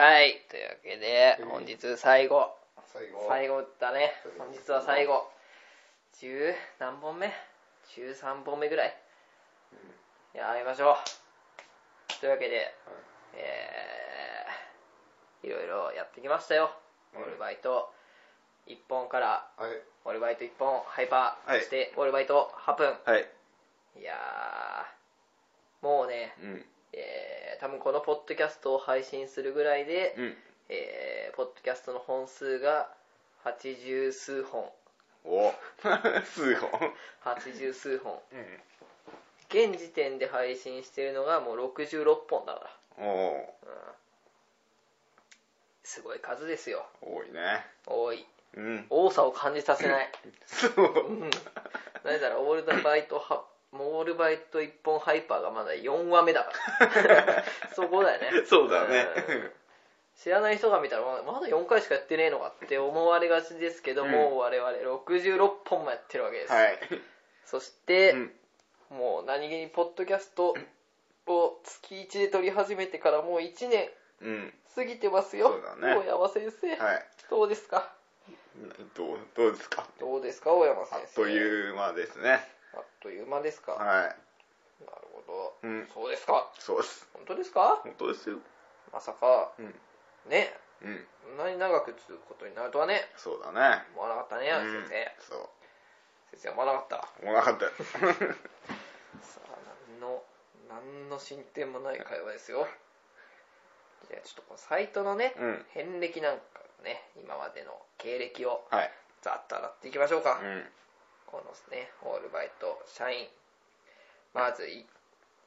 はい、というわけでうん、本日最後、最後最後だね。本日は最後。10何本目 ?13 本目ぐらい。やりましょう。というわけで、えー、いろいろやってきましたよ。うんオールバイト1本から、はいオールバイト1本、ハイパー、はいそしてオールバイト8分。はいいやー、もうね、うんえー、多分このポッドキャストを配信するぐらいで、うん。えー、ポッドキャストの本数が80数本。お。数本。80数本。うん。現時点で配信してるのがもう66本だから、おうん、すごい数ですよ。お多いね。多い。うん。多さを感じさせない。そう。うん。なぜならオールバイトはオールバイト1本ハイパーがまだ4話目だから。そこだよね。そうだね。うん。知らない人が見たらまだまだ4回しかやってねえのかって思われがちですけども、うん我々66本もやってるわけです、はい。そして、うん。もう何気にポッドキャストを月1で撮り始めてからもう1年うん。過ぎてますよ。そうだね。大山先生、はい。どうですか？どうどうですか？どうですか大山あ先生？っという間ですねという間ですか、はい。なるほど、うん。そうですか。そうです。本当ですか？本当ですよ。まさか。うん。ね。うん。こんなに長く続くことになるとはね。そうだね。思わなかったね、うん。先生。そう。先生思わなかった。思わなかったよ。さあ何の何の進展もない会話ですよ。じゃあちょっとこのサイトのね、うん。遍歴なんかね今までの経歴をはい。ざっと洗っていきましょうか、うんこのねオールバイト社員。まず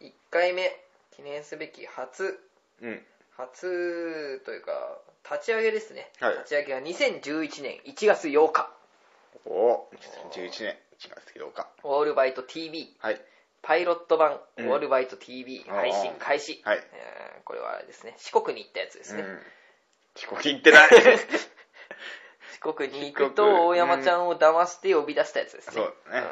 1回目記念すべき初。うん。初というか立ち上げですね、はい。立ち上げが2011年1月8日お2011年1月8日オールバイト TV はい。パイロット版、うん。オールバイト TV 配信開始、はい。えーこれはあれですね。四国に行ったやつですね、うん。遅刻行ってない。四 国に行くと大山ちゃんを騙して呼び出したやつですね、そうだねん。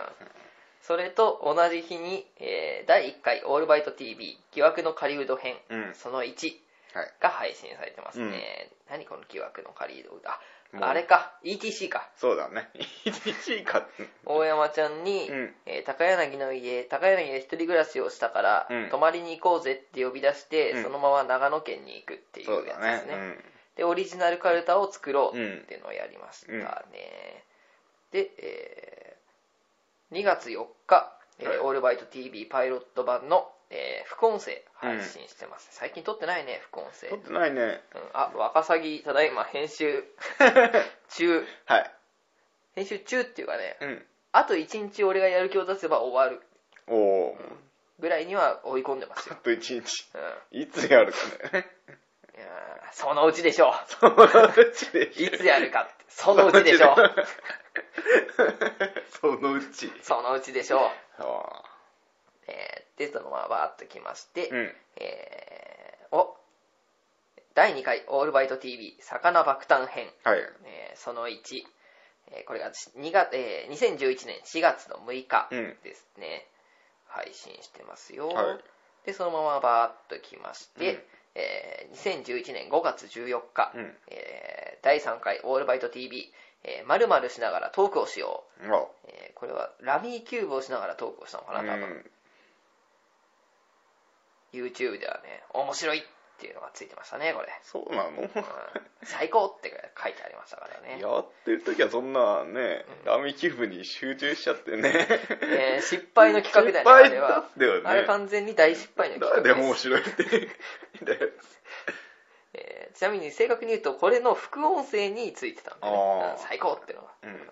それと同じ日に、えー第1回オールバイト TV 疑惑の狩人編、うん。その1はい。が配信されてますね、何この疑惑の狩人あもう。あれか。ETC か。そうだね。1位か大山ちゃんに、うん。えー高柳の家高柳で一人暮らしをしたから、うん。泊まりに行こうぜって呼び出して、うん。そのまま長野県に行くっていそううやだつですね。ねでオリジナルカルタを作ろううん。っていうのをやりましたね、うん。で、えー2月4日、えーはい。オールバイト TV パイロット版の、えー副音声配信してます、最近撮ってないね副音声、うん、撮ってないね。あワカサギただいま編集 中。はい。編集中っていうかねうん。あと1日俺がやる気を出せば終わる。おおぐらいには追い込んでますよ。あ、と1日。うん、いつやるかねそのうちでしょそのうちでう。いつやるかって。そのうちでしょう。そのうち。そのうちでしょう。あえー、でそのままバーッときまして、ーうん。えー、お第2回オールバイト TV 魚爆誕編、はい。えーその1、えーこれが2月、えー2011年4月の6日うん。ですね、配信してますよ、はい。でそのままバーッときまして、うんえー2011年5月14日、うん。えー第3回オールバイト TV えー、〇〇しながらトークをしよう、あえーこれはラミーキューブをしながらトークをしたのかな多分、うん YouTube ではね面白いっていうのがついてましたねこれ、そうなの？うん。最高って書いてありましたからね、やってる時はそんなね、ラミキューブに集中しちゃってね。えー失敗の企画だよねあれは。だよね。あれ完全に大失敗の企画です。誰でも面白いって。えーちなみに正確に言うとこれの副音声についてたんでね。最高っていうのが、うん。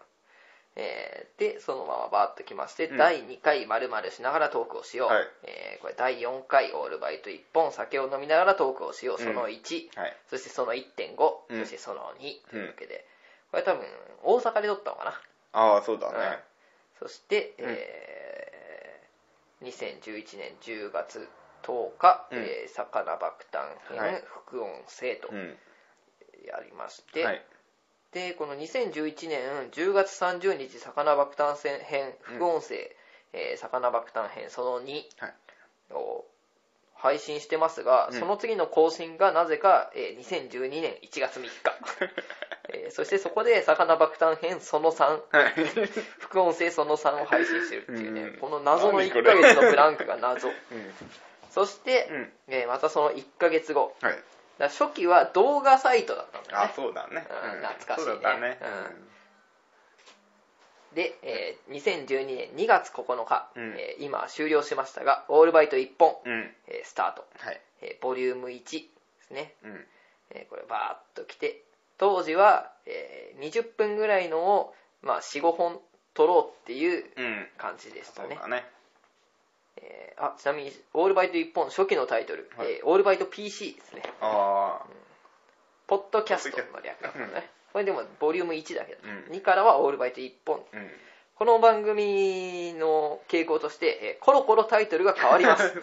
えーでそのままバーッときまして、うん。第2回〇〇しながらトークをしよう、はい。えーこれ第4回オールバイト1本酒を飲みながらトークをしよう。その1、はい。そしてその1.5、うん。そしてその2というわけで、これ多分大阪で撮ったのかな？ああ、そうだね。そして、うん。えー2011年10月10日、うん。えー魚爆誕編、はい。副音声とうん。やりまして、はい。でこの2011年10月30日魚爆誕編副音声、えー魚爆誕編その2はい。を配信してますが、うん。その次の更新がなぜか、えー2012年1月3日、えーそしてそこで魚爆誕編その3はい。副音声その3を配信してるっていうね、うん。この謎の1何これ？ヶ月のブランクが謎。うん。そして、うん。えーまたその1ヶ月後はい。だ初期は動画サイトだったんだよあね、そうだね。うん懐かしいねそうだったね。で、えー2012年2月9日、うんえー今終了しましたがオールバイト1本、うん。うん。えースタート、はい。えーボリューム1ですね、うん。えーこれバーッと来て当時は、えー20分ぐらいのを、まあ、45本撮ろうっていううん。感じでしたねそうだね。えーあちなみにオールバイト1本初期のタイトル、はい。えーオールバイト PC ですね。あポッドキャストの略だったうんね。これでもボリューム1だけど、うん。2からはオールバイト1本。あ。うん。この番組の傾向として、えーコロコロタイトルが変わります。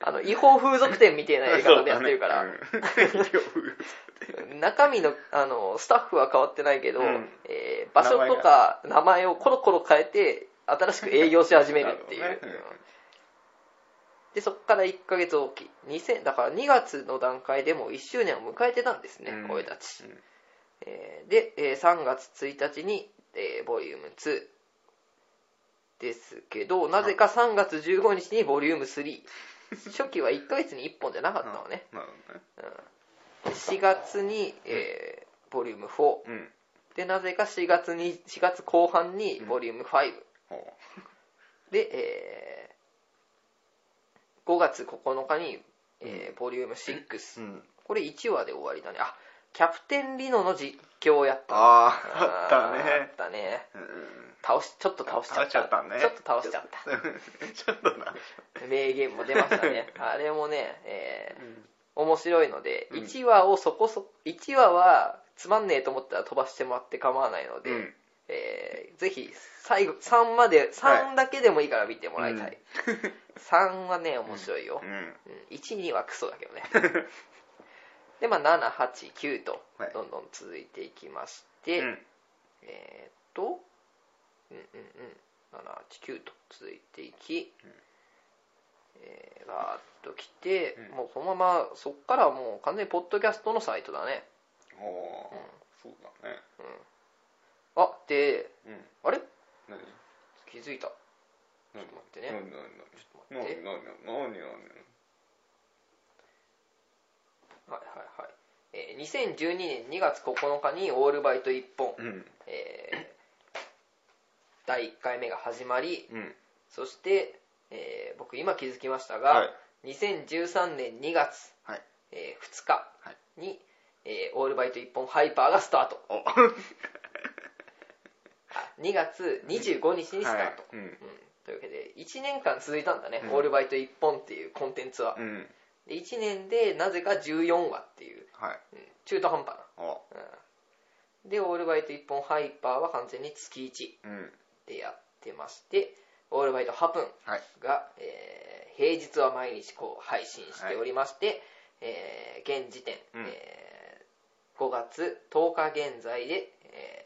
あの違法風俗店みたいなやり方でやってるから、うん。中身のあのスタッフは変わってないけど、うん。えー場所とか名前をコロコロ変えて新しく営業し始めるっていう、なるほどねでそこから1ヶ月おき。2000だから2月の段階でも1周年を迎えてたんですね、うん。俺たち、うん。えーで、えー3月1日に、えーボリューム2ですけどなぜか3月15日にボリューム3初期は1ヶ月に1本じゃなかったのね、なるほどね。で4月に、えーボリューム4うん。でなぜか4月に4月後半にボリューム5、ほで、えー5月9日に、えーボリューム6、う。うん。これ1話で終わりだね。あキャプテンリノの実況をやった。ああ、あったあね。ったね。うん。倒しちょっと倒しちゃった。ちゃったね。ちょっと倒しちゃった。ちょっとな。名言も出ましたね。あれもね、えーうん。面白いのでうん。1話をそこそ1話はつまんねえと思ったら飛ばしてもらって構わないので、うんえーぜひ最後3まで3だけでもいいから見てもらいたい、3はね面白いよ、うん。うん。12はクソだけどね。でまあ789とはい。どんどん続いていきまして、うん。えーっとうんうんうん。789と続いていき、えー、ガーッと来て、うん。もうそのままそっからはもう完全にポッドキャストのサイトだね。おおー、そうだね。あでうん。あれ？何？気づいた。ちょ何っと待ってね。何？何？ちょっと待って。何？何？何？何？はいはいはい、えー2012年2月9日にオールバイト1本、うん。えー第1回目が始まり。うん。そして、えー僕今気づきましたが、はい。2013年2月、はい。え2日はい。に、えーオールバイト1本ハイパーがスタート2月25日にスタート、はい。うん。うん。というわけで1年間続いたんだね、うん。オールバイト1本っていうコンテンツは、うん。で1年でなぜか14話っていう、はい。うん。中途半端な、おうん。でオールバイト1本ハイパーは完全に月1うん。でやってましてオールバイトハプンはい。が、えー平日は毎日こう配信しておりまして、えー現時点、うん。えー5月10日現在で、えー6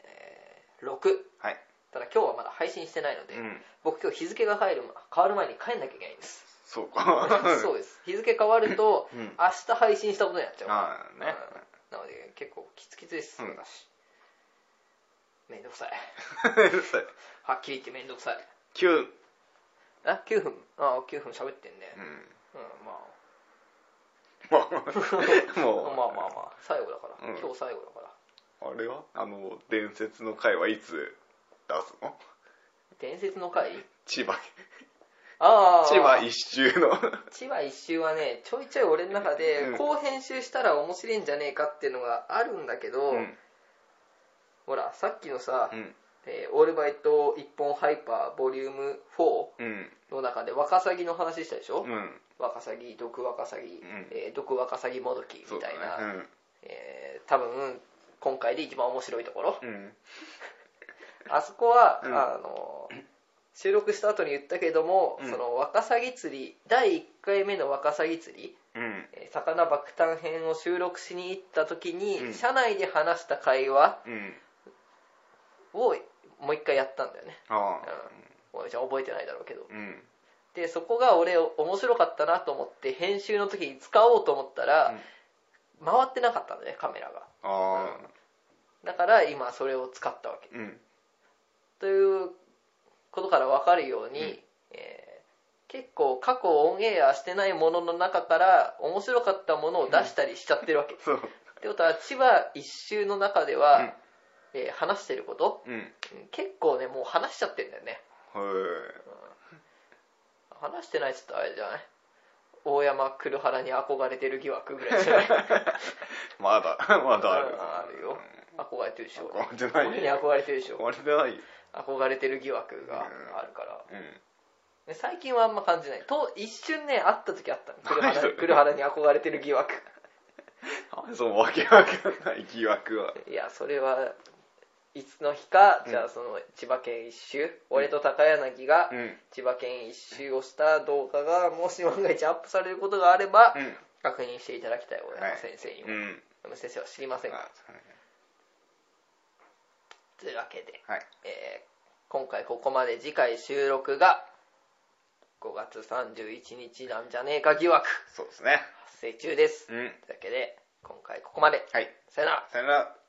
はい。ただ今日はまだ配信してないので、うん。僕今日日付が入る変わる前に帰んなきゃいけないんです。そうか。そうです。日付変わると、うん。明日配信したことになっちゃう。ああ、ね。うん。なので結構キツキツです、うん。私。めんどくさい。そうはっきり言ってめんどくさい。急。あ9分あ9分喋ってんね。うん。うんまあ。まあ、もう、まあまあまあ。最後だから、うん。今日最後だからあれは？あの、伝説の回はいつ出すの？伝説の回？千葉、ああ千葉一周の。千葉一周はねちょいちょい俺の中で、うんこう編集したら面白いんじゃねえかっていうのがあるんだけど、うん。ほらさっきのさ、うん。えーオールバイト一本ハイパーボリューム4うん。の中でワカサギの話したでしょ、うん。ワカサギ毒ワカサギ、んえー毒ワカサギもどきみたいな、ね。えー多分今回で一番面白いところうん。うん。あそこは、うんあの収録した後に言ったけども、うんそのワカサギ釣り第1回目のワカサギ釣りうん。えー魚爆誕編を収録しに行った時に、うん車内で話した会話うん。をもう一回やったんだよね。うん、じゃあ覚えてないだろうけどうん。でそこが俺面白かったなと思って編集の時に使おうと思ったら、回ってなかったのねカメラが。あだから今それを使ったわけ。あうん。ということから分かるように、うん。えー結構過去オンエアしてないものの中から面白かったものを出したりしちゃってるわけ、そう。ってことは千葉一周の中では、えー話してること？うん。うん結構ねもう話しちゃってるんだよね。はい話してないっつったらあれじゃない？大山黒原に憧れてる疑惑ぐらいじゃない？まだ まだある。うんあるよ。憧れてるでしょ。憧れてない。俺に憧れてるでしょ。憧れてない。よ憧れてる疑惑があるから。うん。で最近はあんま感じない。と一瞬ね会った時あったの。黒原黒原に憧れてる疑惑。何そのわけわかんない疑惑は。いやそれはいつの日か、うん。じゃあその千葉県一周、俺と高柳がうん。千葉県一周をした動画がもし万が一アップされることがあれば、うん。確認していただきたい大山先生にも、うん。大山先生は知りませんがあというわけで、はい。えー今回ここまで次回収録が5月31日なんじゃねえか疑惑そうですね。発生中です、うん。というわけで今回ここまで。はい。さよなら。さよなら